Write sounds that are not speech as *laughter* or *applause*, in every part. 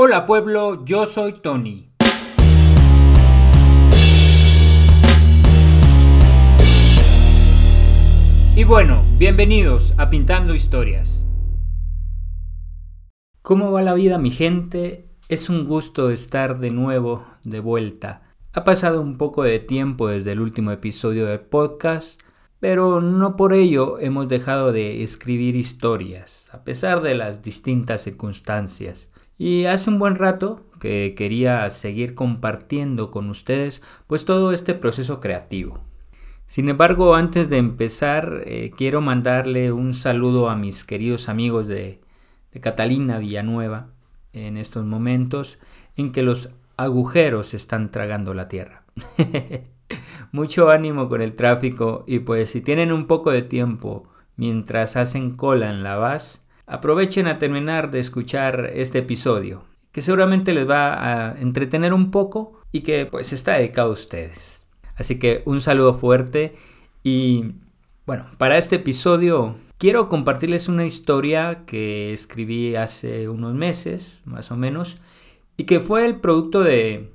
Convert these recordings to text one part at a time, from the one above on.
Hola pueblo, yo soy Tony. Y bueno, bienvenidos a Pintando Historias. ¿Cómo va la vida mi gente? Es un gusto estar de nuevo de vuelta. Ha pasado un poco de tiempo desde el último episodio del podcast, pero no por ello hemos dejado de escribir historias, a pesar de las distintas circunstancias. Y hace un buen rato que quería seguir compartiendo con ustedes pues todo este proceso creativo. Sin embargo, antes de empezar, eh, quiero mandarle un saludo a mis queridos amigos de, de Catalina Villanueva en estos momentos en que los agujeros están tragando la tierra. *laughs* Mucho ánimo con el tráfico y pues si tienen un poco de tiempo mientras hacen cola en la VAS, aprovechen a terminar de escuchar este episodio, que seguramente les va a entretener un poco y que pues está dedicado a ustedes. Así que un saludo fuerte y bueno, para este episodio quiero compartirles una historia que escribí hace unos meses, más o menos, y que fue el producto de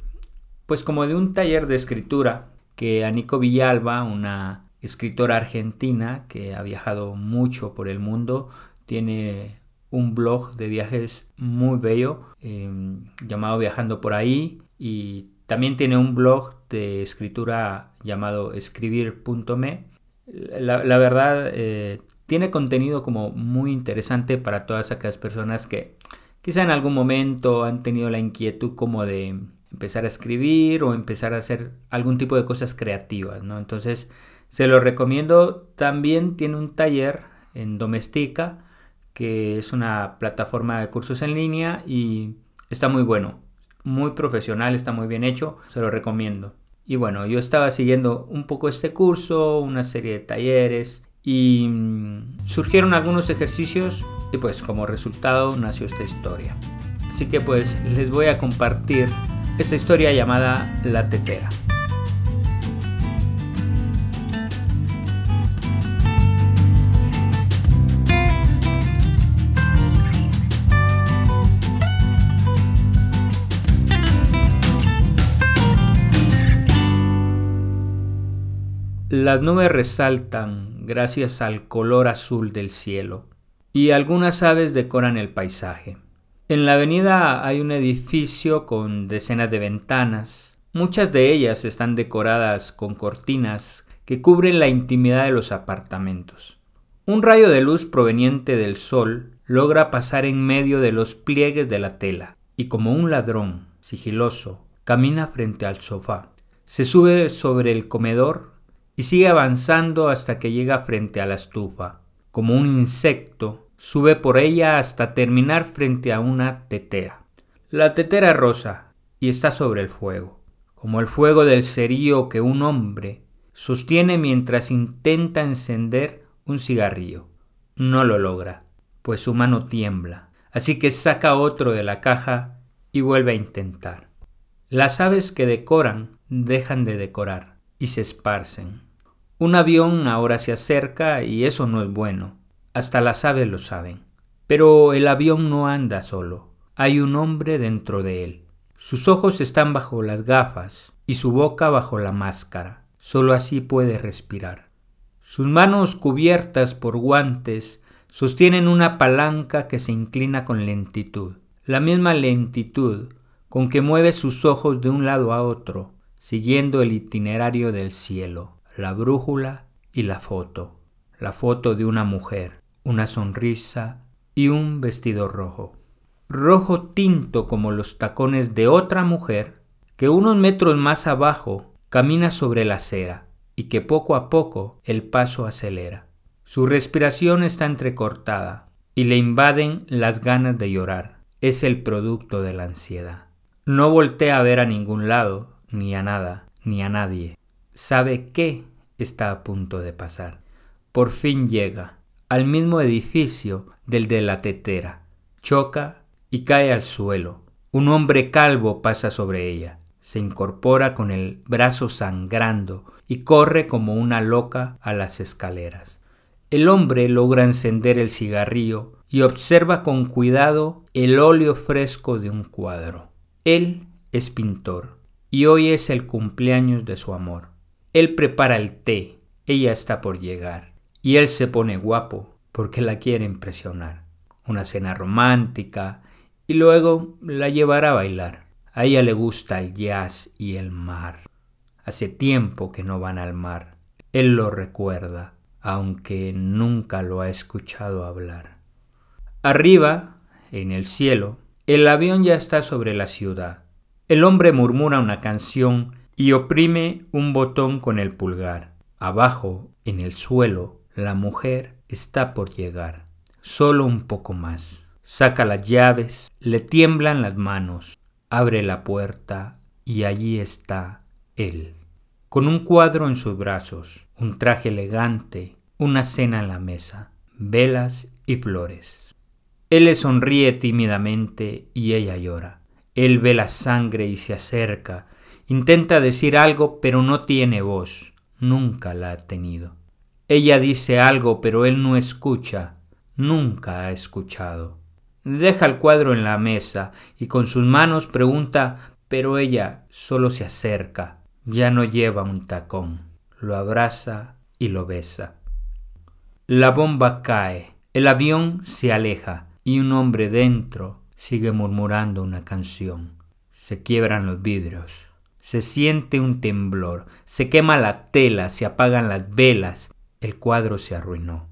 pues como de un taller de escritura que Anico Villalba, una escritora argentina que ha viajado mucho por el mundo, tiene un blog de viajes muy bello em, llamado Viajando por ahí y también tiene un blog de escritura llamado escribir.me. La, la, verdad, eh, tiene contenido como muy interesante para todas aquellas personas que quizá en algún momento han tenido la inquietud como de empezar a escribir o empezar a hacer algún tipo de cosas creativas, ¿no? Entonces, se lo recomiendo. También tiene un taller en Domestica, que es una plataforma de cursos en línea y está muy bueno, muy profesional, está muy bien hecho, se lo recomiendo. Y bueno, yo estaba siguiendo un poco este curso, una serie de talleres y mm, surgieron algunos ejercicios y pues como resultado nació esta historia. Así que pues les voy a compartir esta historia llamada La Tetera. Las nubes resaltan gracias al color azul del cielo y algunas aves decoran el paisaje. En la avenida hay un edificio con decenas de ventanas. Muchas de ellas están decoradas con cortinas que cubren la intimidad de los apartamentos. Un rayo de luz proveniente del sol logra pasar en medio de los pliegues de la tela y como un ladrón sigiloso camina frente al sofá. Se sube sobre el comedor y sigue avanzando hasta que llega frente a la estufa. Como un insecto, sube por ella hasta terminar frente a una tetera. La tetera rosa y está sobre el fuego, como el fuego del cerío que un hombre sostiene mientras intenta encender un cigarrillo. No lo logra, pues su mano tiembla, así que saca otro de la caja y vuelve a intentar. Las aves que decoran dejan de decorar y se esparcen. Un avión ahora se acerca y eso no es bueno. Hasta las aves lo saben. Pero el avión no anda solo. Hay un hombre dentro de él. Sus ojos están bajo las gafas y su boca bajo la máscara. Solo así puede respirar. Sus manos cubiertas por guantes sostienen una palanca que se inclina con lentitud. La misma lentitud con que mueve sus ojos de un lado a otro, siguiendo el itinerario del cielo, la brújula y la foto. La foto de una mujer, una sonrisa y un vestido rojo. Rojo tinto como los tacones de otra mujer que unos metros más abajo camina sobre la acera y que poco a poco el paso acelera. Su respiración está entrecortada y le invaden las ganas de llorar. Es el producto de la ansiedad. No voltea a ver a ningún lado, ni a nada, ni a nadie. Sabe qué está a punto de pasar. Por fin llega al mismo edificio del de la tetera. Choca y cae al suelo. Un hombre calvo pasa sobre ella. Se incorpora con el brazo sangrando y corre como una loca a las escaleras. El hombre logra encender el cigarrillo y observa con cuidado el óleo fresco de un cuadro. Él es pintor y hoy es el cumpleaños de su amor. Él prepara el té, ella está por llegar y él se pone guapo porque la quiere impresionar. Una cena romántica y luego la llevará a bailar. A ella le gusta el jazz y el mar. Hace tiempo que no van al mar. Él lo recuerda, aunque nunca lo ha escuchado hablar. Arriba, en el cielo, el avión ya está sobre la ciudad. El hombre murmura una canción y oprime un botón con el pulgar. Abajo, en el suelo, la mujer está por llegar. Solo un poco más. Saca las llaves, le tiemblan las manos, abre la puerta y allí está él. Con un cuadro en sus brazos, un traje elegante, una cena en la mesa, velas y flores. Él le sonríe tímidamente y ella llora. Él ve la sangre y se acerca. Intenta decir algo, pero no tiene voz. Nunca la ha tenido. Ella dice algo, pero él no escucha. Nunca ha escuchado. Deja el cuadro en la mesa y con sus manos pregunta, pero ella solo se acerca. Ya no lleva un tacón. Lo abraza y lo besa. La bomba cae. El avión se aleja y un hombre dentro sigue murmurando una canción. Se quiebran los vidrios. Se siente un temblor, se quema la tela, se apagan las velas, el cuadro se arruinó.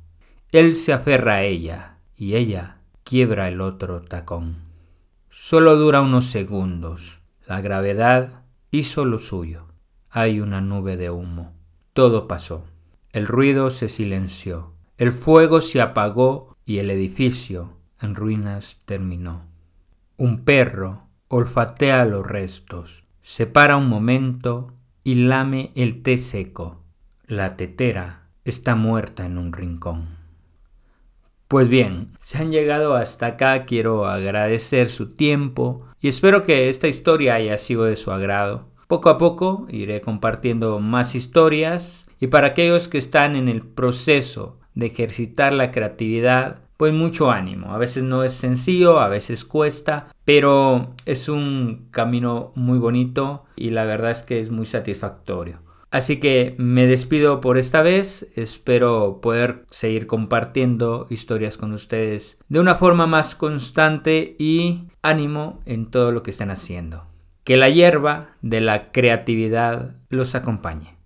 Él se aferra a ella y ella quiebra el otro tacón. Solo dura unos segundos. La gravedad hizo lo suyo. Hay una nube de humo. Todo pasó. El ruido se silenció. El fuego se apagó y el edificio en ruinas terminó. Un perro olfatea los restos, se para un momento y lame el té seco. La tetera está muerta en un rincón. Pues bien, si han llegado hasta acá, quiero agradecer su tiempo y espero que esta historia haya sido de su agrado. Poco a poco iré compartiendo más historias y para aquellos que están en el proceso de ejercitar la creatividad, pues mucho ánimo. A veces no es sencillo, a veces cuesta, pero es un camino muy bonito y la verdad es que es muy satisfactorio. Así que me despido por esta vez, espero poder seguir compartiendo historias con ustedes de una forma más constante y ánimo en todo lo que estén haciendo. Que la hierba de la creatividad los acompañe.